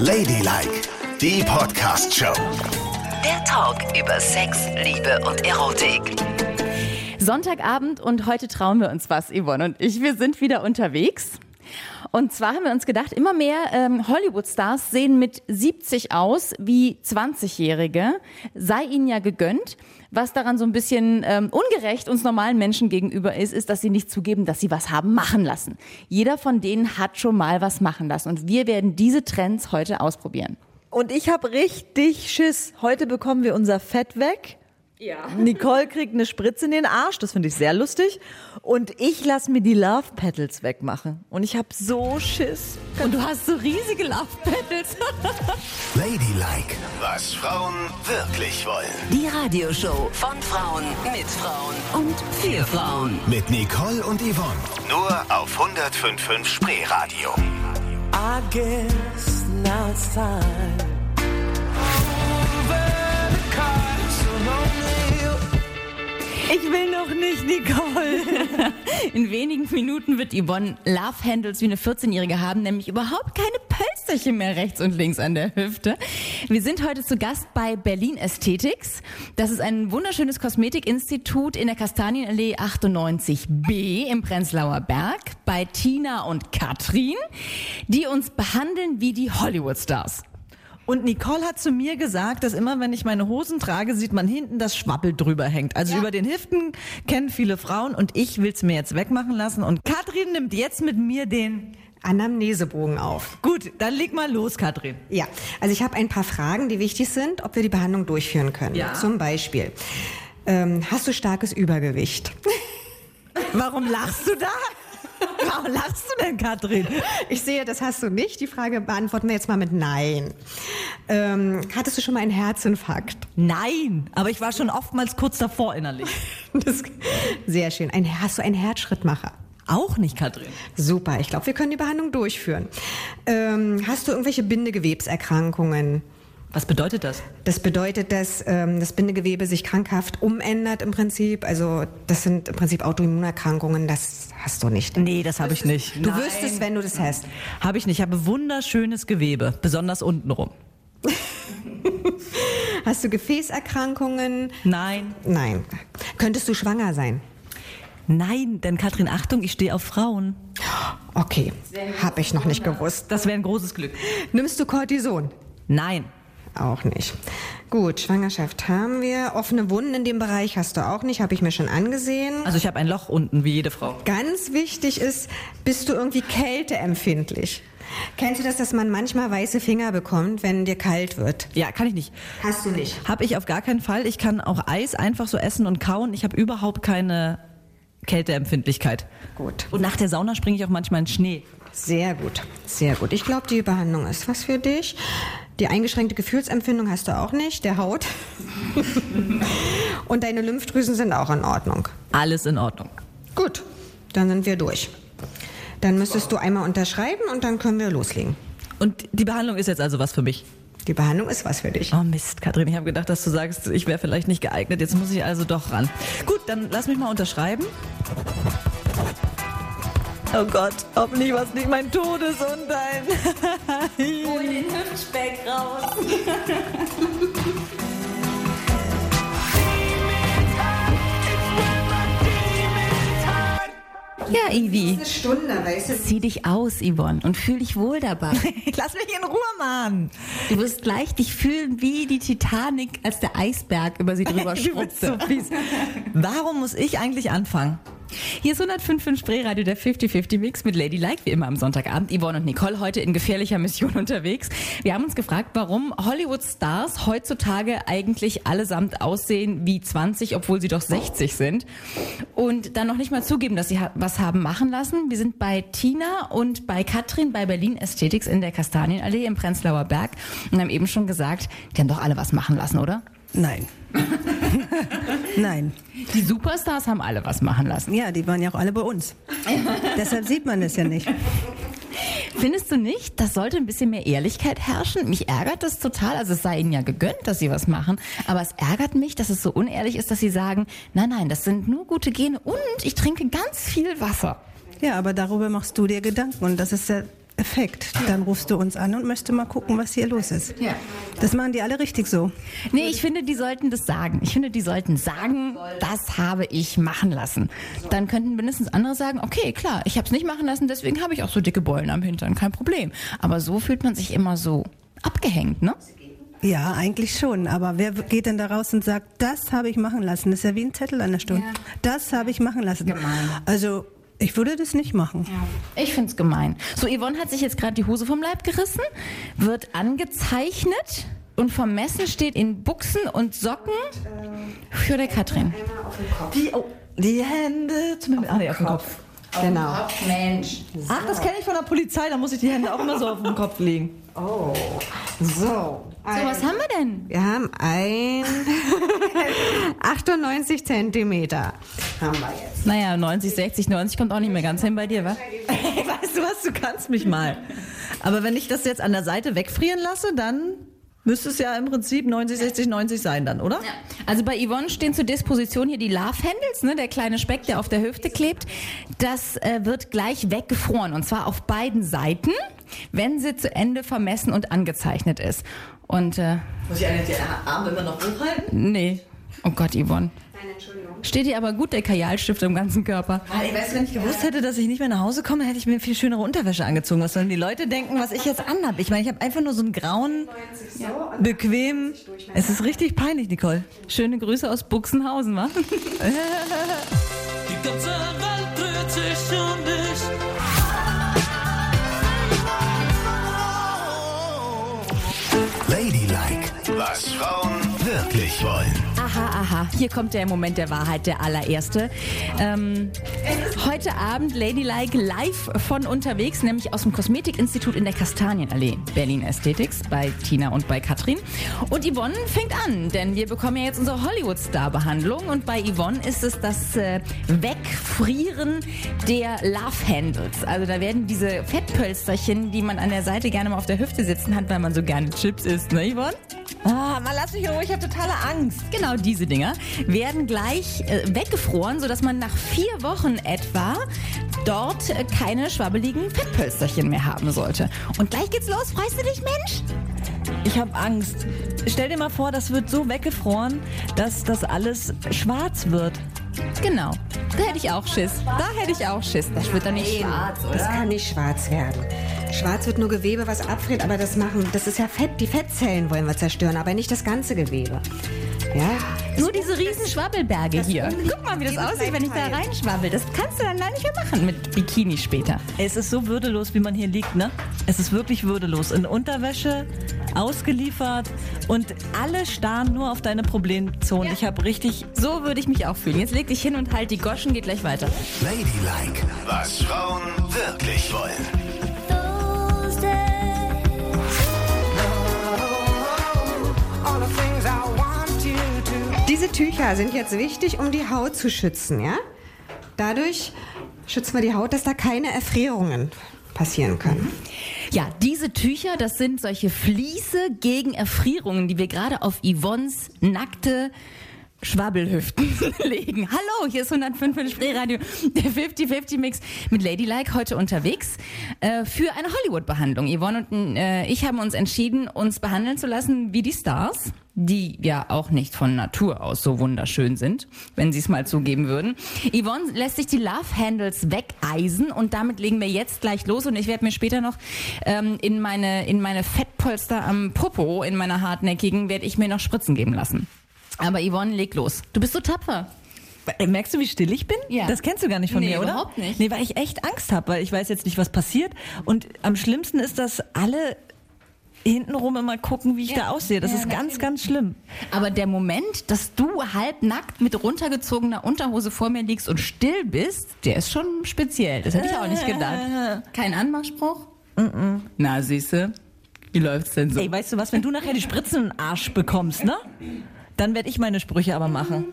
Ladylike, die Podcast-Show. Der Talk über Sex, Liebe und Erotik. Sonntagabend und heute trauen wir uns was, Yvonne und ich. Wir sind wieder unterwegs. Und zwar haben wir uns gedacht, immer mehr ähm, Hollywood-Stars sehen mit 70 aus wie 20-Jährige. Sei ihnen ja gegönnt. Was daran so ein bisschen ähm, ungerecht uns normalen Menschen gegenüber ist, ist, dass sie nicht zugeben, dass sie was haben machen lassen. Jeder von denen hat schon mal was machen lassen. Und wir werden diese Trends heute ausprobieren. Und ich habe richtig Schiss. Heute bekommen wir unser Fett weg. Ja. Nicole kriegt eine Spritze in den Arsch, das finde ich sehr lustig. Und ich lasse mir die Love Petals wegmachen. Und ich habe so Schiss. Und du hast so riesige Love Petals. Ladylike, was Frauen wirklich wollen. Die Radioshow von Frauen mit Frauen und für Frauen. Mit Nicole und Yvonne. Nur auf 105.5 Spreeradio. I guess now it's time. Ich will noch nicht, Nicole. In wenigen Minuten wird Yvonne Love Handles wie eine 14-Jährige haben, nämlich überhaupt keine Pölsterchen mehr rechts und links an der Hüfte. Wir sind heute zu Gast bei Berlin Aesthetics. Das ist ein wunderschönes Kosmetikinstitut in der Kastanienallee 98b im Prenzlauer Berg bei Tina und Katrin, die uns behandeln wie die Hollywood-Stars. Und Nicole hat zu mir gesagt, dass immer, wenn ich meine Hosen trage, sieht man hinten, dass Schwappel drüber hängt. Also über den Hüften kennen viele Frauen und ich will's mir jetzt wegmachen lassen. Und Katrin nimmt jetzt mit mir den... Anamnesebogen auf. Gut, dann leg mal los, Katrin. Ja, also ich habe ein paar Fragen, die wichtig sind, ob wir die Behandlung durchführen können. Ja. Zum Beispiel, ähm, hast du starkes Übergewicht? Warum lachst du da? Warum lachst du denn, Katrin? Ich sehe, das hast du nicht. Die Frage beantworten wir jetzt mal mit Nein. Ähm, hattest du schon mal einen Herzinfarkt? Nein, aber ich war schon oftmals kurz davor innerlich. Das, sehr schön. Ein, hast du einen Herzschrittmacher? Auch nicht, Katrin. Super, ich glaube, wir können die Behandlung durchführen. Ähm, hast du irgendwelche Bindegewebserkrankungen? Was bedeutet das? Das bedeutet, dass ähm, das Bindegewebe sich krankhaft umändert im Prinzip. Also das sind im Prinzip Autoimmunerkrankungen, das hast du nicht. Nee, das habe ich nicht. Du wirst es, wenn du das hast. Habe ich nicht. Ich habe wunderschönes Gewebe, besonders untenrum. Hast du Gefäßerkrankungen? Nein. Nein. Könntest du schwanger sein? Nein, denn Katrin, Achtung, ich stehe auf Frauen. Okay, habe ich noch nicht gewusst. Das wäre ein großes Glück. Nimmst du Cortison? Nein. Auch nicht. Gut, Schwangerschaft haben wir. Offene Wunden in dem Bereich hast du auch nicht, habe ich mir schon angesehen. Also ich habe ein Loch unten, wie jede Frau. Ganz wichtig ist, bist du irgendwie kälteempfindlich? Kennst du das, dass man manchmal weiße Finger bekommt, wenn dir kalt wird? Ja, kann ich nicht. Hast du nicht. Habe ich auf gar keinen Fall. Ich kann auch Eis einfach so essen und kauen. Ich habe überhaupt keine Kälteempfindlichkeit. Gut. Und nach der Sauna springe ich auch manchmal in Schnee. Sehr gut, sehr gut. Ich glaube, die Behandlung ist was für dich. Die eingeschränkte Gefühlsempfindung hast du auch nicht, der Haut. Und deine Lymphdrüsen sind auch in Ordnung. Alles in Ordnung. Gut, dann sind wir durch. Dann müsstest du einmal unterschreiben und dann können wir loslegen. Und die Behandlung ist jetzt also was für mich. Die Behandlung ist was für dich. Oh Mist, Katrin, ich habe gedacht, dass du sagst, ich wäre vielleicht nicht geeignet. Jetzt muss ich also doch ran. Gut, dann lass mich mal unterschreiben. Oh Gott, hoffentlich was nicht mein Todesunteil. Hol den Hüftspeck raus. Ja, Ivi. Eine Stunde, weißt du? Zieh dich aus, Yvonne, und fühl dich wohl dabei. Lass mich in Ruhe, Mann. Du wirst gleich dich fühlen wie die Titanic, als der Eisberg über sie drüber bist so. Warum muss ich eigentlich anfangen? Hier ist 105.5 Spreeradio, der 50-50-Mix mit Ladylike, wie immer am Sonntagabend. Yvonne und Nicole heute in gefährlicher Mission unterwegs. Wir haben uns gefragt, warum Hollywood-Stars heutzutage eigentlich allesamt aussehen wie 20, obwohl sie doch 60 sind. Und dann noch nicht mal zugeben, dass sie was haben machen lassen. Wir sind bei Tina und bei Katrin bei Berlin Aesthetics in der Kastanienallee im Prenzlauer Berg und haben eben schon gesagt, die haben doch alle was machen lassen, oder? Nein. Nein. Die Superstars haben alle was machen lassen. Ja, die waren ja auch alle bei uns. Deshalb sieht man es ja nicht. Findest du nicht, das sollte ein bisschen mehr Ehrlichkeit herrschen? Mich ärgert das total. Also es sei ihnen ja gegönnt, dass sie was machen. Aber es ärgert mich, dass es so unehrlich ist, dass sie sagen, nein, nein, das sind nur gute Gene und ich trinke ganz viel Wasser. Ja, aber darüber machst du dir Gedanken und das ist ja Effekt. Dann rufst du uns an und möchtest mal gucken, was hier los ist. Ja. Das machen die alle richtig so. Nee, ich finde, die sollten das sagen. Ich finde, die sollten sagen, das habe ich machen lassen. Dann könnten mindestens andere sagen, okay, klar, ich habe es nicht machen lassen, deswegen habe ich auch so dicke Beulen am Hintern, kein Problem. Aber so fühlt man sich immer so abgehängt, ne? Ja, eigentlich schon. Aber wer geht denn da raus und sagt, das habe ich machen lassen? Das ist ja wie ein Zettel an der Stunde. Das habe ich machen lassen. Gemein. Also, ich würde das nicht machen. Ich find's gemein. So, Yvonne hat sich jetzt gerade die Hose vom Leib gerissen, wird angezeichnet und vom Messen steht in Buchsen und Socken für der Katrin. Die, oh, die Hände zum Himmel. Ah, nee, auf dem Kopf. Genau. Mensch. Ach, das kenne ich von der Polizei, da muss ich die Hände auch immer so auf dem Kopf legen. Oh. So. So, was haben wir denn? Wir haben ein 98 Zentimeter. Haben wir jetzt. Naja, 90, 60, 90 kommt auch nicht mehr ganz hin bei dir, wa? weißt du was, du kannst mich mal. Aber wenn ich das jetzt an der Seite wegfrieren lasse, dann müsste es ja im Prinzip 90, 60, 90 sein dann, oder? Also bei Yvonne stehen zur Disposition hier die Love Handles, ne, der kleine Speck, der auf der Hüfte klebt. Das äh, wird gleich weggefroren und zwar auf beiden Seiten, wenn sie zu Ende vermessen und angezeichnet ist. Und äh, Muss ich eigentlich die Arme immer noch hochhalten? nee, oh Gott, Yvonne. Nein, Entschuldigung. Steht dir aber gut der Kajalstift im ganzen Körper. Ich weiß, wenn ich gewusst hätte, dass ich nicht mehr nach Hause komme, hätte ich mir viel schönere Unterwäsche angezogen. Was sollen die Leute denken, was ich jetzt anhab? Ich meine, ich habe einfach nur so einen grauen, bequem. Es ist richtig peinlich, Nicole. Schöne Grüße aus Buxenhausen, wa? Die ganze Welt dreht sich um dich. Ladylike, was Frauen wirklich wollen. Aha. Hier kommt der Moment der Wahrheit, der allererste. Ähm, heute Abend Ladylike live von unterwegs, nämlich aus dem Kosmetikinstitut in der Kastanienallee. Berlin Ästhetics bei Tina und bei Katrin. Und Yvonne fängt an, denn wir bekommen ja jetzt unsere Hollywood-Star-Behandlung. Und bei Yvonne ist es das äh, Wegfrieren der Love Handles. Also da werden diese Fettpölsterchen, die man an der Seite gerne mal auf der Hüfte sitzen hat, weil man so gerne Chips isst, ne Yvonne? Ah, mal lass mich in Ruhe, ich habe totale Angst. Genau diese Dinger werden gleich äh, weggefroren, sodass man nach vier Wochen etwa dort äh, keine schwabbeligen Fettpölsterchen mehr haben sollte. Und gleich geht's los. Freust du dich, Mensch? Ich habe Angst. Stell dir mal vor, das wird so weggefroren, dass das alles schwarz wird. Genau. Da hätte ich auch Schiss. Da hätte ich auch Schiss. Das wird dann nicht schwarz, Das oder? kann nicht schwarz werden. Schwarz wird nur Gewebe, was abfriert, aber das machen, das ist ja Fett. Die Fettzellen wollen wir zerstören, aber nicht das ganze Gewebe. Ja? Nur diese riesen Schwabbelberge hier. Guck mal, wie das aussieht, wenn ich da reinschwabbel. Das kannst du dann gar nicht mehr machen mit Bikini später. Es ist so würdelos, wie man hier liegt, ne? Es ist wirklich würdelos. In Unterwäsche, ausgeliefert und alle starren nur auf deine Problemzonen. Ich habe richtig. So würde ich mich auch fühlen. Jetzt leg dich hin und halt die Goschen, geht gleich weiter. Ladylike, was Frauen wirklich wollen. Diese Tücher sind jetzt wichtig, um die Haut zu schützen, ja? Dadurch schützen wir die Haut, dass da keine Erfrierungen passieren können. Ja, diese Tücher, das sind solche Vliese gegen Erfrierungen, die wir gerade auf Yvonnes nackte Schwabbelhüften legen. Hallo, hier ist 105 in Spreeradio, der 50-50-Mix mit Ladylike heute unterwegs äh, für eine Hollywood-Behandlung. Yvonne und äh, ich haben uns entschieden, uns behandeln zu lassen wie die Stars, die ja auch nicht von Natur aus so wunderschön sind, wenn sie es mal zugeben würden. Yvonne lässt sich die Love Handles wegeisen und damit legen wir jetzt gleich los und ich werde mir später noch ähm, in meine in meine Fettpolster am Popo, in meiner hartnäckigen, werde ich mir noch Spritzen geben lassen. Aber Yvonne, leg los. Du bist so tapfer. Merkst du, wie still ich bin? Ja. Das kennst du gar nicht von Nee, mir, oder? überhaupt nicht. Nee, weil ich echt Angst habe, weil ich weiß jetzt nicht, was passiert. Und am schlimmsten ist, dass alle hintenrum immer gucken, wie ich da aussehe. Das Ja, ist ganz, ganz schlimm. Aber der Moment, dass du halbnackt mit runtergezogener Unterhose vor mir liegst und still bist, der ist schon speziell. Das hätte ich auch nicht gedacht. Kein Anmachspruch? Na, siehste, wie läuft's denn so? Ey, weißt du was, wenn du nachher die Spritzen in den Arsch bekommst, ne? Dann werde ich meine Sprüche aber machen.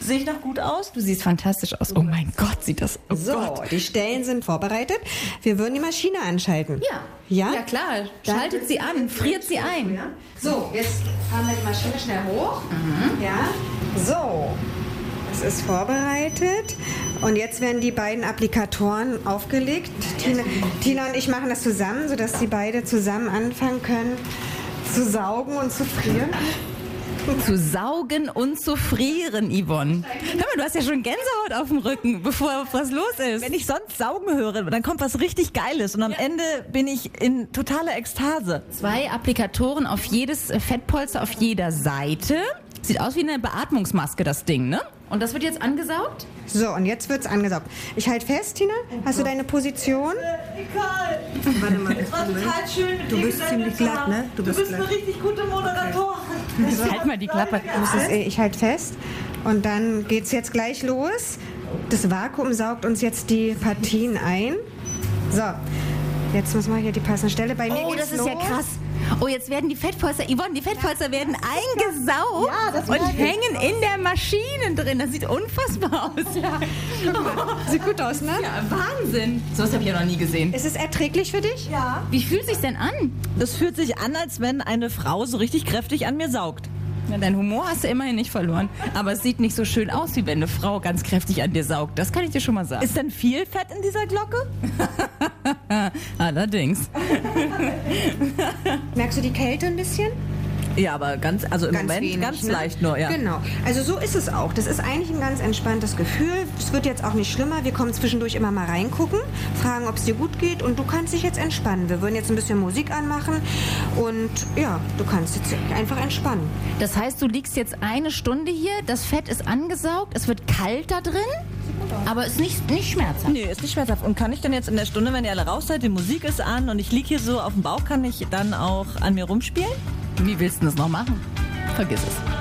Sehe ich noch gut aus? Du siehst fantastisch aus. Oh mein Gott, sieht das. Oh So, Gott. die Stellen sind vorbereitet. Wir würden die Maschine anschalten. Ja. Ja? Ja, klar. Schaltet sie an, friert sie ein. So, jetzt fahren wir die Maschine schnell hoch. Ja. So. Es ist vorbereitet. Und jetzt werden die beiden Applikatoren aufgelegt. Tina, Tina und ich machen das zusammen, sodass die beide zusammen anfangen können zu saugen und zu frieren. Zu saugen und zu frieren, Yvonne. Hör mal, du hast ja schon Gänsehaut auf dem Rücken, bevor was los ist. Wenn ich sonst saugen höre, dann kommt was richtig Geiles und am Ende bin ich in totaler Ekstase. Zwei Applikatoren auf jedes Fettpolster auf jeder Seite. Sieht aus wie eine Beatmungsmaske, das Ding, ne? Und das wird jetzt angesaugt? So, und jetzt wird's angesaugt. Ich halte fest, Tina. Hast du deine Position? Warte mal. total schön mit Du bist ziemlich glatt, ne? Du bist glatt. richtig gute Moderatorin. Halt mal die Klappe. Äh, ich halte fest. Und dann geht's jetzt gleich los. Das Vakuum saugt uns jetzt die Partien ein. So, jetzt muss man hier die passende Stelle. Bei mir Oh, geht's das ist ja los. krass. Oh, jetzt werden die Fettpolster, Yvonne, die Fettpolster werden eingesaugt Ja, das und hängen in der Maschine drin. Das sieht unfassbar aus. Ja, Sieht gut aus, ne? ja Wahnsinn. So was habe ich ja noch nie gesehen. Ist es erträglich für dich? Ja. Wie fühlt sich denn an? Das fühlt sich an, als wenn eine Frau so richtig kräftig an mir saugt. Na, dein Humor hast du immerhin nicht verloren. Aber es sieht nicht so schön aus, wie wenn eine Frau ganz kräftig an dir saugt. Das kann ich dir schon mal sagen. Ist denn viel Fett in dieser Glocke? Allerdings. Merkst du die Kälte ein bisschen? Ja, aber ganz, also im Moment wenig, ganz ne? leicht nur, ja. Genau. Also so ist es auch. Das ist eigentlich ein ganz entspanntes Gefühl. Es wird jetzt auch nicht schlimmer. Wir kommen zwischendurch immer mal reingucken, fragen, ob es dir gut geht und du kannst dich jetzt entspannen. Wir würden jetzt ein bisschen Musik anmachen und ja, du kannst jetzt einfach entspannen. Das heißt, du liegst jetzt eine Stunde hier, das Fett ist angesaugt, es wird kalt da drin, aber ist nicht, nicht schmerzhaft. Nee, ist nicht schmerzhaft. Und kann ich dann jetzt in der Stunde, wenn ihr alle raus seid, die Musik ist an und ich liege hier so auf dem Bauch, kann ich dann auch an mir rumspielen? Wie willst du das noch machen? Vergiss es.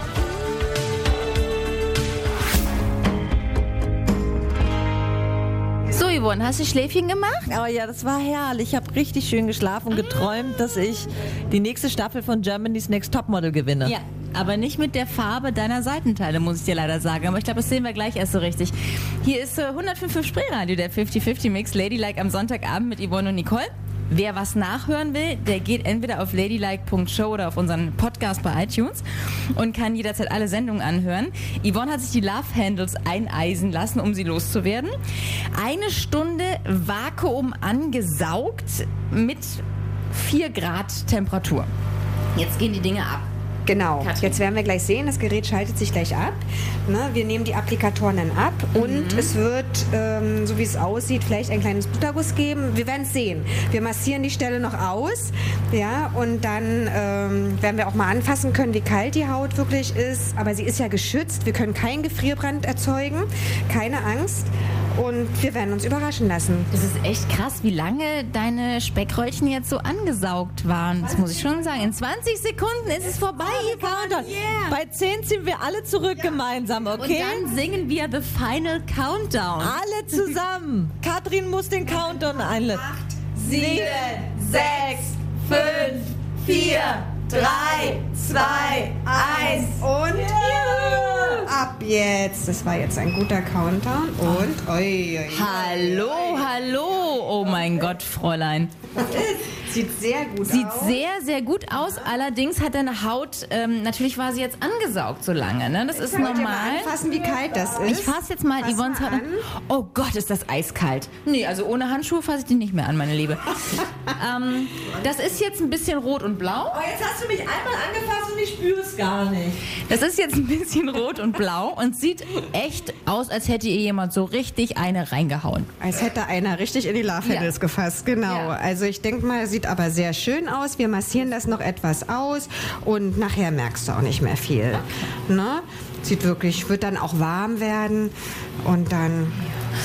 Yvonne, hast du Schläfchen gemacht? Aber ja, das war herrlich. Ich habe richtig schön geschlafen und geträumt, dass ich die nächste Staffel von Germany's Next Topmodel gewinne. Ja, aber nicht mit der Farbe deiner Seitenteile, muss ich dir leider sagen. Aber ich glaube, das sehen wir gleich erst so richtig. Hier ist äh, 105.5 Spreeradio, der 50-50-Mix Ladylike am Sonntagabend mit Yvonne und Nicole. Wer was nachhören will, der geht entweder auf ladylike.show oder auf unseren Podcast bei iTunes und kann jederzeit alle Sendungen anhören. Yvonne hat sich die Love Handles eineisen lassen, um sie loszuwerden. Eine Stunde Vakuum angesaugt mit 4 Grad Temperatur. Jetzt gehen die Dinge ab. Genau. Katrin. Jetzt werden wir gleich sehen, das Gerät schaltet sich gleich ab. Ne, wir nehmen die Applikatoren dann ab und es wird, ähm, so wie es aussieht, vielleicht ein kleines Bluterguss geben. Wir werden es sehen. Wir massieren die Stelle noch aus, ja, und dann ähm, werden wir auch mal anfassen können, wie kalt die Haut wirklich ist. Aber sie ist ja geschützt. Wir können keinen Gefrierbrand erzeugen. Keine Angst. Und wir werden uns überraschen lassen. Das ist echt krass, wie lange deine Speckröllchen jetzt so angesaugt waren. Das muss ich schon sagen. In 20 Sekunden ist es vorbei. Yvonne. Yeah. Bei 10 ziehen wir alle zurück gemeinsam, okay? Und dann singen wir The Final Countdown. alle zusammen. Katrin muss den Countdown einleiten. Sieben, sechs, fünf, vier, drei, zwei, eins. Und ab jetzt. Das war jetzt ein guter Countdown. Und oi, oi, oi. Hallo, hallo. Oh mein Gott, Fräulein. Sieht sehr gut Sieht aus. sehr, sehr gut aus. Allerdings hat deine Haut, ähm, natürlich war sie jetzt angesaugt so lange. Ne? Das ist Wollt ihr mal normal. anfassen, wie kalt das ist? Ich fasse jetzt mal Fass Yvonne's Haut an. Oh Gott, ist das eiskalt. Nee, also ohne Handschuhe fasse ich die nicht mehr an, meine Liebe. ähm, das ist jetzt ein bisschen rot und blau. Oh, jetzt hast du mich einmal angefasst und ich spüre es gar nicht. Das ist jetzt ein bisschen rot und blau und sieht echt aus, als hätte ihr jemand so richtig eine reingehauen. Als hätte einer richtig in die Love Handles Ja. gefasst, genau. Ja. Also ich denke mal, sieht aber sehr schön aus. Wir massieren das noch etwas aus und nachher merkst du auch nicht mehr viel. Ne? Sieht wirklich, wird dann auch warm werden und dann.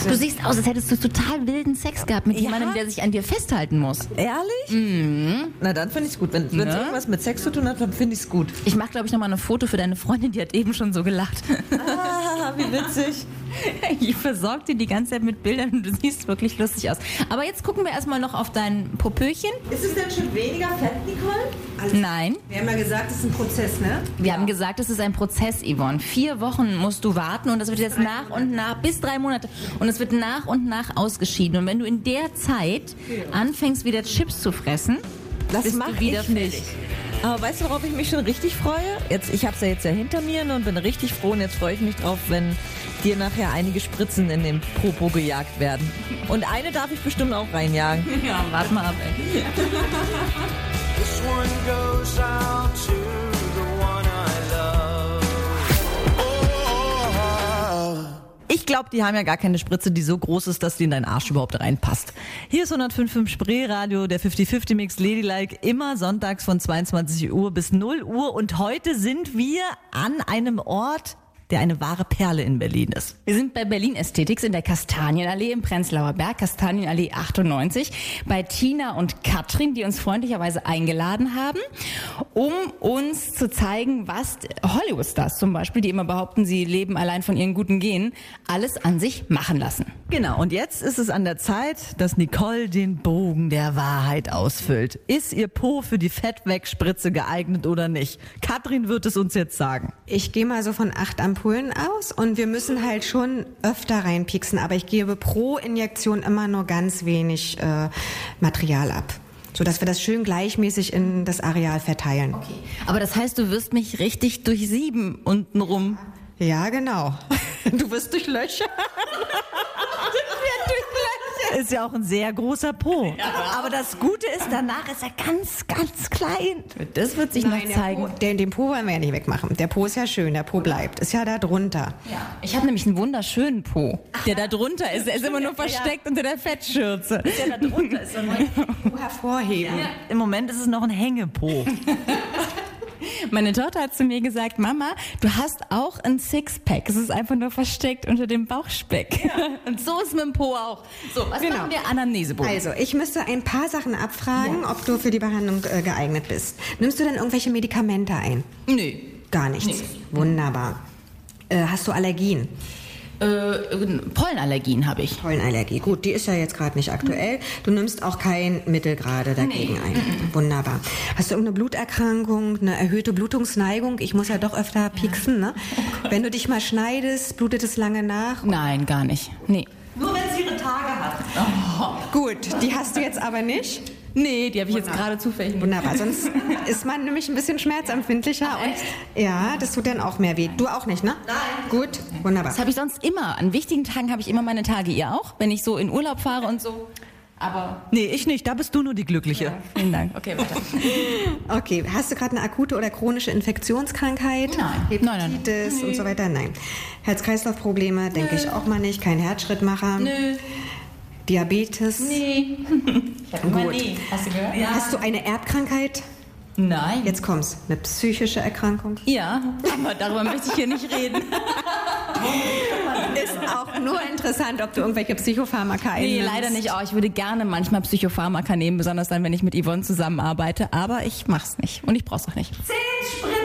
Du siehst aus, als hättest du total wilden Sex gehabt mit Ja? jemandem, der sich an dir festhalten muss. Ehrlich? Mhm. Na, dann finde ich es gut. Wenn es Ne? irgendwas mit Sex zu tun hat, dann finde ich es gut. Ich mache, glaube ich, nochmal ein Foto für deine Freundin, die hat eben schon so gelacht. Ah, wie witzig. Ich versorge dir die ganze Zeit mit Bildern und du siehst wirklich lustig aus. Aber jetzt gucken wir erstmal noch auf dein Popöchen. Ist es denn schon weniger Fett, Nicole? Nein, Wir haben ja gesagt, es ist ein Prozess, ne? wir haben gesagt, es ist ein Prozess, Yvonne. Vier Wochen musst du warten und das wird jetzt nach und nach, bis drei Monate. Und es wird nach und nach ausgeschieden. Und wenn du in der Zeit anfängst, wieder Chips zu fressen, Das bist du wieder ich nicht. Aber weißt du, worauf ich mich schon richtig freue? Jetzt, ich habe es ja jetzt ja hinter mir ne, und bin richtig froh und jetzt freue ich mich drauf, wenn dir nachher einige Spritzen in den Popo gejagt werden. Und eine darf ich bestimmt auch reinjagen. Ja, warte mal ab, ey. This one goes out to Ich glaube, die haben ja gar keine Spritze, die so groß ist, dass die in deinen Arsch überhaupt reinpasst. Hier ist 105.5 Spreeradio, der 50-50 Mix Ladylike, immer sonntags von 22 Uhr bis 0 Uhr. Und heute sind wir an einem Ort, der eine wahre Perle in Berlin ist. Wir sind bei Berlin Ästhetics in der Kastanienallee im Prenzlauer Berg, Kastanienallee 98, bei Tina und Katrin, die uns freundlicherweise eingeladen haben, um uns zu zeigen, was Hollywood-Stars zum Beispiel, die immer behaupten, sie leben allein von ihren guten Genen, alles an sich machen lassen. Genau, und jetzt ist es an der Zeit, dass Nicole den Bogen der Wahrheit ausfüllt. Ist ihr Po für die Fettwegspritze geeignet oder nicht? Katrin wird es uns jetzt sagen. Ich gehe mal so von acht Ampullen aus und wir müssen halt schon öfter reinpieksen, aber ich gebe pro Injektion immer nur ganz wenig äh, Material ab, sodass wir das schön gleichmäßig in das Areal verteilen. Okay. Aber das heißt, du wirst mich richtig durchsieben untenrum. Ja, genau. Du wirst durch Löcher. Ist ja auch ein sehr großer Po. Aber das Gute ist, danach ist er ganz, ganz klein. Das wird sich Nein, noch der zeigen. Po, den, den Po wollen wir ja nicht wegmachen. Der Po ist ja schön, der Po bleibt. Ist ja da drunter. Ich habe nämlich einen wunderschönen Po, der da drunter ist. Der ist immer nur versteckt unter der Fettschürze. Der da drunter ist Po hervorheben. Im Moment ist es noch ein Hängepo. Meine Tochter hat zu mir gesagt, Mama, du hast auch ein Sixpack. Es ist einfach nur versteckt unter dem Bauchspeck. Und so ist mit dem Po auch. So, was Genau. machen wir Anamnesebogen? Also, ich müsste ein paar Sachen abfragen, ob du für die Behandlung äh, geeignet bist. Nimmst du denn irgendwelche Medikamente ein? Nö. Gar nichts. Wunderbar. Äh, hast du Allergien? Äh, Pollenallergien habe ich. Pollenallergie. Gut, die ist ja jetzt gerade nicht aktuell. Du nimmst auch kein Mittel gerade dagegen ein. Wunderbar. Hast du irgendeine Bluterkrankung, eine erhöhte Blutungsneigung? Ich muss ja doch öfter pieksen, ne? Wenn du dich mal schneidest, blutet es lange nach. Nein, gar nicht. Nee. Nur wenn sie ihre Tage hat. Gut, die hast du jetzt aber nicht. Nee, die habe ich jetzt gerade zufällig. Wunderbar, sonst ist man nämlich ein bisschen schmerzempfindlicher und ja, das tut dann auch mehr weh. Du auch nicht, ne? Nein. Gut, wunderbar. Das habe ich sonst immer. An wichtigen Tagen habe ich immer meine Tage. Ihr auch? Wenn ich so in Urlaub fahre und so. Aber Nee, ich nicht. Da bist du nur die Glückliche. vielen Dank. Okay, weiter. Okay, hast du gerade eine akute oder chronische Infektionskrankheit? Nein. Hepatitis Nein, nein, nein. und so weiter? Nein. Herz-Kreislauf-Probleme denke ich auch mal nicht. Kein Herzschrittmacher. Nö. Diabetes. Nee. Ich habe immer Gut. nee. Hast du gehört? Hast du eine Erbkrankheit? Nein. Jetzt kommt's. Eine psychische Erkrankung? Ja, aber darüber möchte ich hier nicht reden. Ist auch nur interessant, ob du irgendwelche Psychopharmaka Nee, einnimmst. leider nicht. auch. ich würde gerne manchmal Psychopharmaka nehmen, besonders dann, wenn ich mit Yvonne zusammenarbeite. Aber ich mach's nicht. Und ich brauch's auch nicht. Spritzen in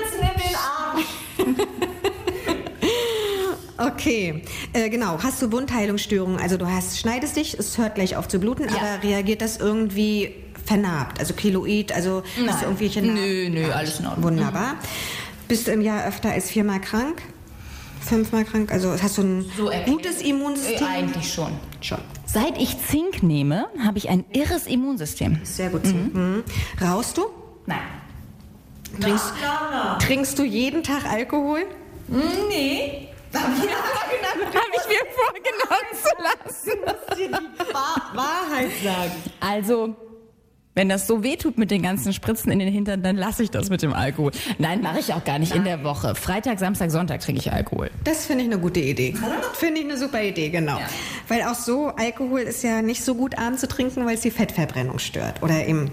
Okay, äh, genau. Hast du Wundheilungsstörungen? Also du hast, schneidest dich, es hört gleich auf zu bluten, aber reagiert das irgendwie vernarbt? Also Keloid, also hast du irgendwelche Narben? Nö, nö, alles in Ordnung. Wunderbar. Bist du im Jahr öfter als viermal krank? Fünfmal krank? Also hast du ein So gutes Immunsystem? Äh, eigentlich schon. Schon. Seit ich Zink nehme, habe ich ein irres Immunsystem. Sehr gut. Mhm. Rauchst du? Nein. Trinkst, trinkst du jeden Tag Alkohol? Nee. Habe ich, hab ich mir vorgenommen zu lassen. Wahrheit sagen. Also, wenn das so weh tut mit den ganzen Spritzen in den Hintern, dann lasse ich das mit dem Alkohol. Nein, mache ich auch gar nicht in der Woche. Freitag, Samstag, Sonntag trinke ich Alkohol. Das finde ich eine gute Idee. Finde ich eine super Idee, genau. Weil auch so, Alkohol ist ja nicht so gut abends zu trinken, weil es die Fettverbrennung stört. Oder eben,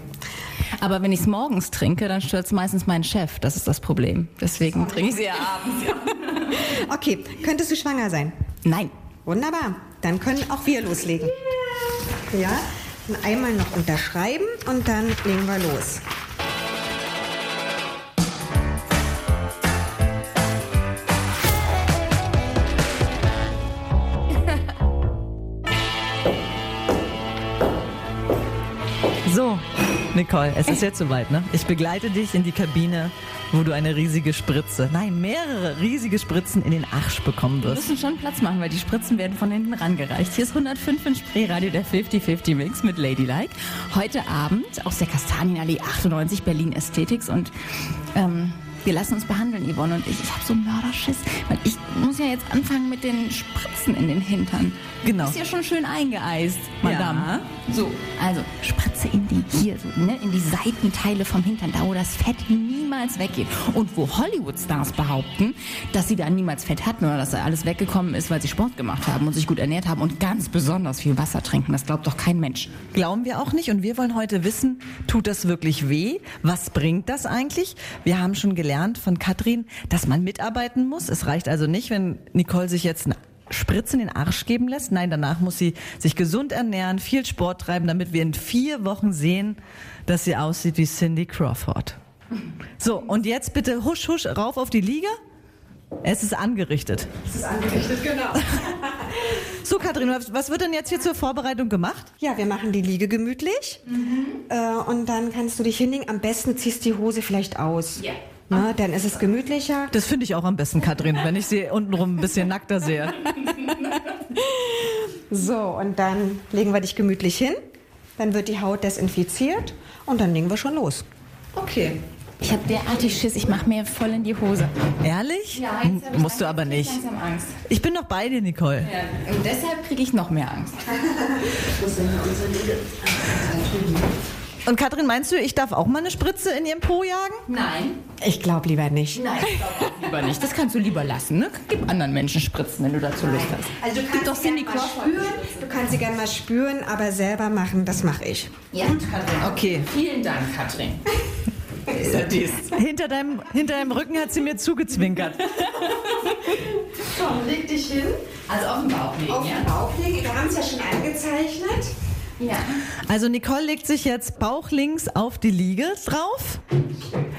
Aber wenn ich es morgens trinke, dann stört es meistens meinen Chef. Das ist das Problem. Deswegen trinke ich sie ja abends. okay, könntest du schwanger sein? Nein. Wunderbar, dann können auch wir loslegen. Ja, einmal noch unterschreiben und dann legen wir los. Nicole, es ist jetzt soweit, ne? Ich begleite dich in die Kabine, wo du eine riesige Spritze, nein, mehrere riesige Spritzen in den Arsch bekommen Wir wirst. müssen schon Platz machen, weil die Spritzen werden von hinten rangereicht. Hier ist 105 in Spreeradio, der 50-50 Mix mit Ladylike. Heute Abend aus der Kastanienallee 98 Berlin Ästhetics und ähm, wir lassen uns behandeln, Yvonne und ich. Ich habe so Mörderschiss, weil ich muss ja jetzt anfangen mit den Spritzen in den Hintern. Genau. Ist ja schon schön eingeeist, Madame. Ja. So, also Spritze in die hier, so, ne, in die Seitenteile vom Hintern, da wo das Fett niemals weggeht. Und wo Hollywood-Stars behaupten, dass sie da niemals Fett hatten oder dass da alles weggekommen ist, weil sie Sport gemacht haben und sich gut ernährt haben und ganz besonders viel Wasser trinken. Das glaubt doch kein Mensch. Glauben wir auch nicht und wir wollen heute wissen, tut das wirklich weh? Was bringt das eigentlich? Wir haben schon gelernt von Katrin, dass man mitarbeiten muss. Es reicht also nicht, wenn Nicole sich jetzt eine Spritze in den Arsch geben lässt. Nein, danach muss sie sich gesund ernähren, viel Sport treiben, damit wir in vier Wochen sehen, dass sie aussieht wie Cindy Crawford. So, und jetzt bitte husch, husch, rauf auf die Liege. Es ist angerichtet. Das ist angerichtet, genau. So, Katrin, was wird denn jetzt hier zur Vorbereitung gemacht? Ja, wir machen die Liege gemütlich. Äh, und dann kannst du dich hinlegen. Am besten ziehst die Hose vielleicht aus. Ja. Ne, dann ist es gemütlicher. Das finde ich auch am besten, Katrin, wenn ich sie untenrum ein bisschen nackter sehe. So, und dann legen wir dich gemütlich hin. Dann wird die Haut desinfiziert und dann legen wir schon los. Okay. Ich habe derartig Schiss, ich mache mir voll in die Hose. Ehrlich? M- Musst du aber nicht. langsam Angst. Ich bin noch bei dir, Nicole. Ja, und deshalb kriege ich noch mehr Angst. Und Katrin, meinst du, ich darf auch mal eine Spritze in ihrem Po jagen? Nein, Ich glaube lieber nicht. nein, lieber nicht. Das kannst du lieber lassen. Ne? Gib anderen Menschen Spritzen, wenn du dazu Lust hast. Also du kannst doch sie gerne mal spüren. Du kannst sie gerne mal spüren, aber selber machen, das mache ich. Ja, Katrin. Okay. Vielen Dank, Katrin. Hinter deinem, hinter deinem Rücken hat sie mir zugezwinkert. Komm, leg dich hin. Also auf den Bauch legen, Auf den Bauch legen. Wir haben es ja schon angezeichnet. Ja. Also Nicole legt sich jetzt bauchlinks auf die Liege drauf.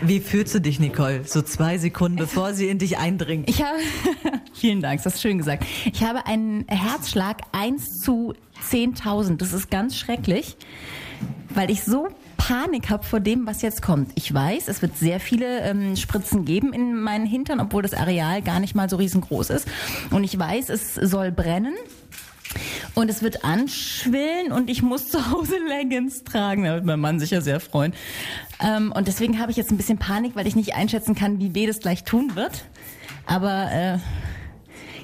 Wie fühlst du dich, Nicole? So zwei Sekunden, bevor sie in dich eindringt. Ich habe, vielen Dank, das ist schön gesagt. Ich habe einen Herzschlag 1 zu 10.000. Das ist ganz schrecklich, weil ich so Panik habe vor dem, was jetzt kommt. Ich weiß, es wird sehr viele ähm, Spritzen geben in meinen Hintern, obwohl das Areal gar nicht mal so riesengroß ist. Und ich weiß, es soll brennen. Und es wird anschwillen und ich muss zu Hause Leggings tragen. Da wird mein Mann sicher sehr freuen. Ähm, und deswegen habe ich jetzt ein bisschen Panik, weil ich nicht einschätzen kann, wie weh das gleich tun wird. Aber äh,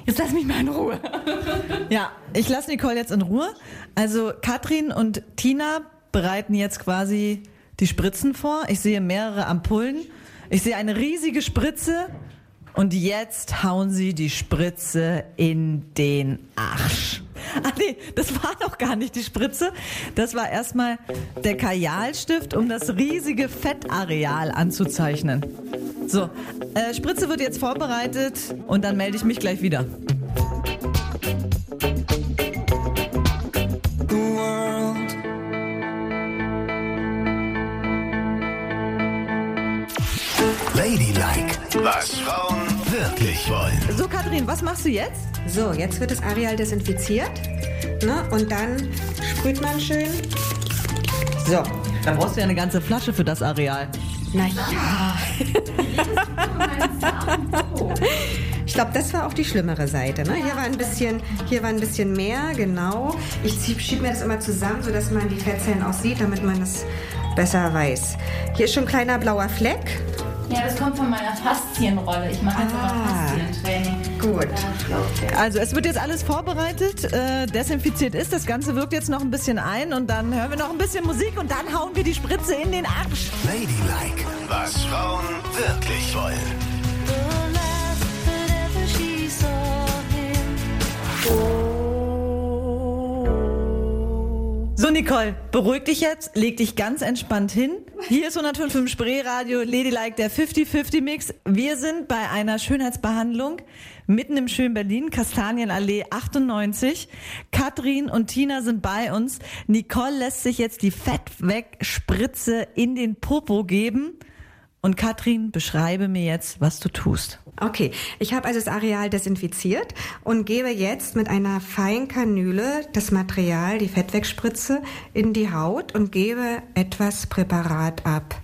jetzt lass mich mal in Ruhe. Ja, ich lasse Nicole jetzt in Ruhe. Also Katrin und Tina bereiten jetzt quasi die Spritzen vor. Ich sehe mehrere Ampullen. Ich sehe eine riesige Spritze. Und jetzt hauen sie die Spritze in den Arsch. Ah nee, das war noch gar nicht die Spritze. Das war erstmal der Kajalstift, um das riesige Fettareal anzuzeichnen. So, äh, Spritze wird jetzt vorbereitet und dann melde ich mich gleich wieder. So, Katrin, was machst du jetzt? So, jetzt wird das Areal desinfiziert. Ne? Und dann sprüht man schön. So, Da brauchst du ja eine ganze Flasche für das Areal. na ja. Ich glaube, das war auch die schlimmere Seite. Ne? Hier war ein bisschen, hier war ein bisschen mehr, genau. Ich schiebe mir das immer zusammen, sodass man die Fettzellen auch sieht, damit man es besser weiß. Hier ist schon ein kleiner blauer Fleck. Ja, das kommt von meiner Faszienrolle. Ich mache jetzt Ah. immer Faszientraining. Gut. Also es wird jetzt alles vorbereitet, äh, desinfiziert ist. Das Ganze wirkt jetzt noch ein bisschen ein und dann hören wir noch ein bisschen Musik und dann hauen wir die Spritze in den Arsch. Ladylike, was Frauen wirklich wollen. So Nicole, beruhig dich jetzt, leg dich ganz entspannt hin. Hier ist 105 Spreeradio, Ladylike, der 50-50 Mix. Wir sind bei einer Schönheitsbehandlung mitten im schönen Berlin, Kastanienallee 98. Katrin und Tina sind bei uns. Nicole lässt sich jetzt die Fettwegspritze in den Popo geben. Und Katrin, beschreibe mir jetzt, was du tust. Okay, ich habe also das Areal desinfiziert und gebe jetzt mit einer Feinkanüle das Material, die Fettwegspritze, in die Haut und gebe etwas Präparat ab.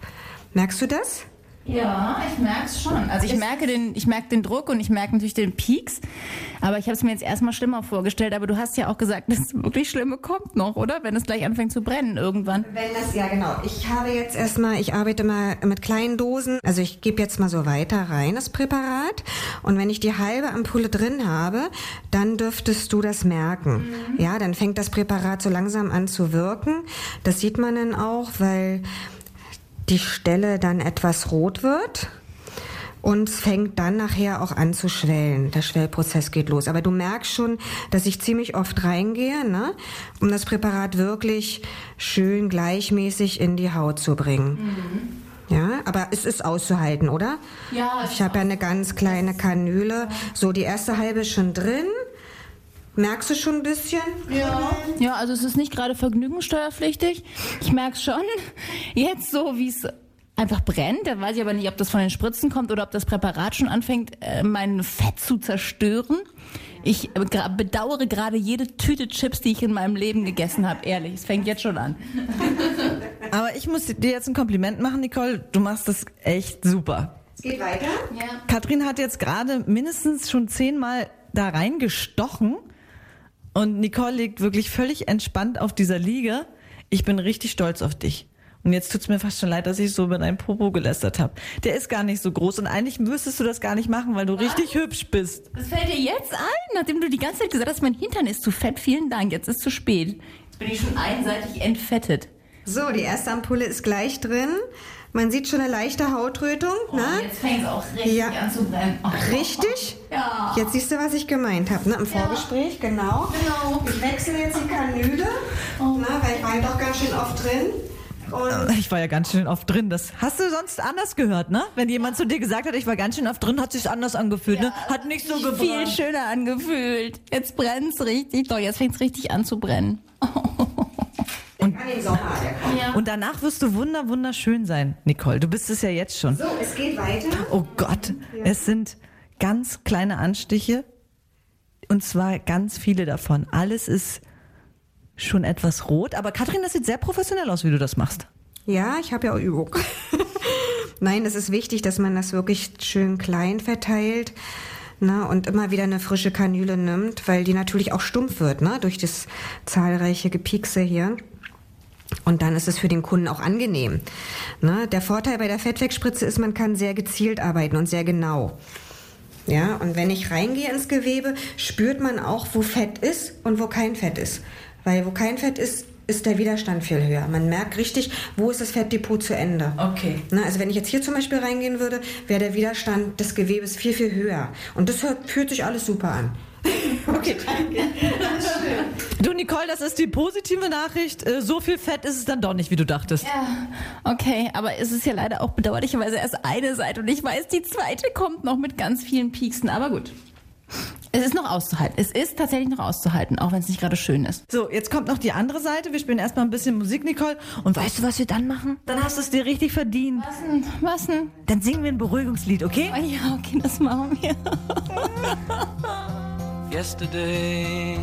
Merkst du das? Ja, ich merke es schon. Also ich merke, den, ich merke den Druck und ich merke natürlich den Peaks. Aber ich habe es mir jetzt erstmal schlimmer vorgestellt. Aber du hast ja auch gesagt, das wirklich Schlimme kommt noch, oder? Wenn es gleich anfängt zu brennen irgendwann. Wenn das, ja genau. Ich habe jetzt erstmal, ich arbeite mal mit kleinen Dosen. Also ich gebe jetzt mal so weiter rein, das Präparat. Und wenn ich die halbe Ampulle drin habe, dann dürftest du das merken. Ja, dann fängt das Präparat so langsam an zu wirken. Das sieht man dann auch, weil die Stelle dann etwas rot wird. Und es fängt dann nachher auch an zu schwellen. Der Schwellprozess geht los. Aber du merkst schon, dass ich ziemlich oft reingehe, ne? um das Präparat wirklich schön gleichmäßig in die Haut zu bringen. Ja, aber es ist auszuhalten, oder? Ja, Ich habe ja eine ganz kleine Kanüle. So, die erste halbe ist schon drin. Merkst du schon ein bisschen? Ja. ja, also es ist nicht gerade vergnügungssteuerpflichtig. Ich merke schon, jetzt so, wie es einfach brennt. Da weiß ich aber nicht, ob das von den Spritzen kommt oder ob das Präparat schon anfängt, äh, mein Fett zu zerstören. Ich äh, bedauere gerade jede Tüte Chips, die ich in meinem Leben gegessen habe. Ehrlich, es fängt jetzt schon an. Aber ich muss dir jetzt ein Kompliment machen, Nicole. Du machst das echt super. Es geht weiter. Katrin hat jetzt gerade mindestens schon zehnmal da reingestochen und Nicole liegt wirklich völlig entspannt auf dieser Liege. Ich bin richtig stolz auf dich. Und jetzt tut's mir fast schon leid, dass ich so über deinen Popo gelästert habe. Der ist gar nicht so groß und eigentlich müsstest du das gar nicht machen, weil du richtig hübsch bist. Das fällt dir jetzt ein, nachdem du die ganze Zeit gesagt hast, mein Hintern ist zu fett. Vielen Dank, jetzt ist zu spät. Jetzt bin ich schon einseitig entfettet. So, die erste Ampulle ist gleich drin. Man sieht schon eine leichte Hautrötung. ne? Jetzt fängt es auch richtig Ja. an zu brennen. Oh. Richtig? Ja. Jetzt siehst du, was ich gemeint habe, ne? Im Vorgespräch, genau. Genau. Ich wechsle jetzt die Kanüle, ne? weil ich war ja doch ganz schön oft drin. Und Ich war ja ganz schön oft drin. Das hast du sonst anders gehört, ne? Wenn jemand zu dir gesagt hat, ich war ganz schön oft drin, hat sich's anders angefühlt, ne? Hat nicht so Viel gebrannt. schöner angefühlt. Jetzt brennt's richtig. Doch, jetzt fängt's richtig an zu brennen. kommt. Und danach wirst du wunder wunderschön sein, Nicole. Du bist es ja jetzt schon. So, es geht weiter. Oh Gott, es sind ganz kleine Anstiche und zwar ganz viele davon. Alles ist schon etwas rot, aber Katrin, das sieht sehr professionell aus, wie du das machst. Ja, ich habe ja auch Übung. Nein, es ist wichtig, dass man das wirklich schön klein verteilt. Ne, und immer wieder eine frische Kanüle nimmt, weil die natürlich auch stumpf wird, ne, durch das zahlreiche Gepiekse hier. Und dann ist es für den Kunden auch angenehm. Ne, der Vorteil bei der Fettwegspritze ist, man kann sehr gezielt arbeiten und sehr genau. Ja, und wenn ich reingehe ins Gewebe, spürt man auch, wo Fett ist und wo kein Fett ist. Weil wo kein Fett ist, ist der Widerstand viel höher. Man merkt richtig, wo ist das Fettdepot zu Ende. Okay. Ne, also wenn ich jetzt hier zum Beispiel reingehen würde, wäre der Widerstand des Gewebes viel, viel höher. Und das hört, fühlt sich alles super an. Okay. Du, Nicole, das ist die positive Nachricht. Äh, So viel Fett ist es dann doch nicht, wie du dachtest. Okay, aber es ist ja leider auch bedauerlicherweise erst eine Seite und ich weiß, die zweite kommt noch mit ganz vielen Pieksen. Aber gut. Es ist noch auszuhalten. Es ist tatsächlich noch auszuhalten, auch wenn es nicht gerade schön ist. So, jetzt kommt noch die andere Seite. Wir spielen erstmal ein bisschen Musik, Nicole. Und weißt du, was wir dann machen? Dann hast du es dir richtig verdient. Was denn? Was denn? Dann singen wir ein Beruhigungslied, okay? Oh ja, okay, das machen wir. yesterday.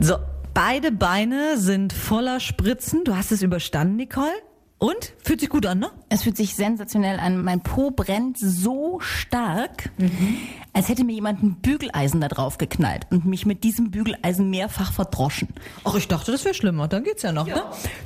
So, beide Beine sind voller Spritzen. Du hast es überstanden, Nicole. Und? Fühlt sich gut an, ne? Es fühlt sich sensationell an. Mein Po brennt so stark, als hätte mir jemand ein Bügeleisen da drauf geknallt und mich mit diesem Bügeleisen mehrfach verdroschen. Ach, ich dachte, das wäre schlimmer. Dann geht's ja noch, ne?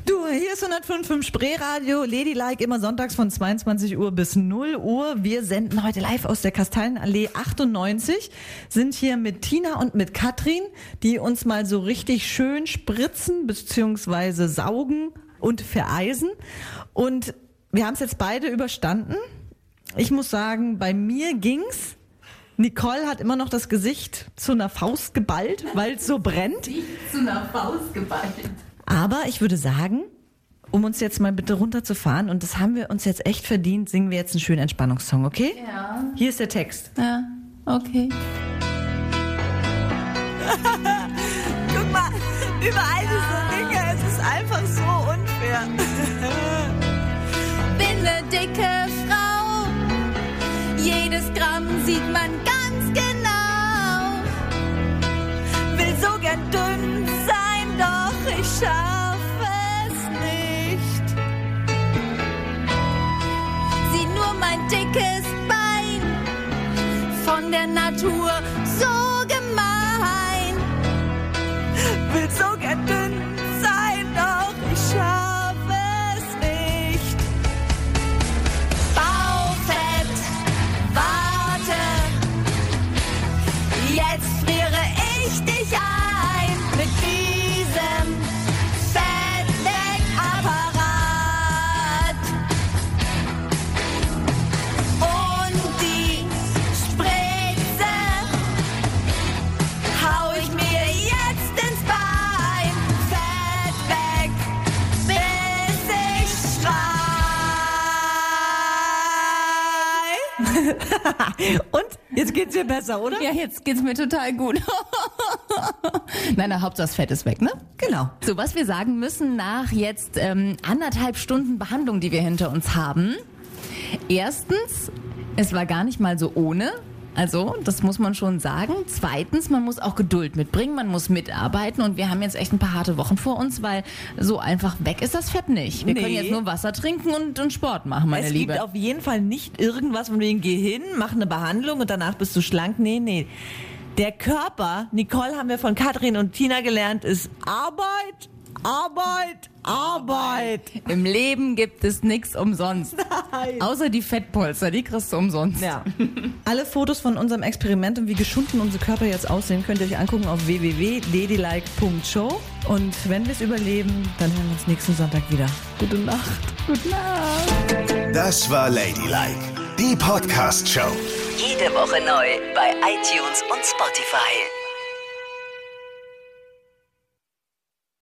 Du, hier ist 105.5 Spreeradio, Ladylike, immer sonntags von 22 Uhr bis 0 Uhr. Wir senden heute live aus der Kastanenallee 98, sind hier mit Tina und mit Katrin, die uns mal so richtig schön spritzen bzw. saugen und vereisen. Und wir haben es jetzt beide überstanden. Ich muss sagen, bei mir ging's. Nicole hat immer noch das Gesicht zu einer Faust geballt, weil es so brennt. Zu einer Faust geballt. Aber ich würde sagen, um uns jetzt mal bitte runterzufahren, und das haben wir uns jetzt echt verdient, singen wir jetzt einen schönen Entspannungssong, okay? Ja. Hier ist der Text. Ja, okay. Guck mal, überall diese Dinge, es ist einfach so unfair. Bin dicke Frau. Jedes Gramm sieht man ganz genau. Will so gern dünn sein, doch ich schaff dir besser, oder? Ja, jetzt geht's mir total gut. Nein, na, Hauptsache das Fett ist weg, ne? Genau. So, was wir sagen müssen nach jetzt ähm, anderthalb Stunden Behandlung, die wir hinter uns haben. Erstens, es war gar nicht mal so ohne. Also, das muss man schon sagen. Zweitens, man muss auch Geduld mitbringen, man muss mitarbeiten und wir haben jetzt echt ein paar harte Wochen vor uns, weil so einfach weg ist das Fett nicht. Wir Nee. können jetzt nur Wasser trinken und, und Sport machen, meine es Liebe. gibt auf jeden Fall nicht irgendwas von wegen, geh hin, mach eine Behandlung und danach bist du schlank. Nee, nee. Der Körper, Nicole haben wir von Katrin und Tina gelernt, ist Arbeit, Arbeit, Arbeit. Im Leben gibt es nichts umsonst. Außer die Fettpolster, die kriegst du umsonst. Ja. Alle Fotos von unserem Experiment und wie geschunden unsere Körper jetzt aussehen, könnt ihr euch angucken auf www.ladylike.show. Und wenn wir es überleben, dann hören wir uns nächsten Sonntag wieder. Gute Nacht. Gute Nacht. Das war Ladylike, die Podcast-Show. Jede Woche neu bei iTunes und Spotify.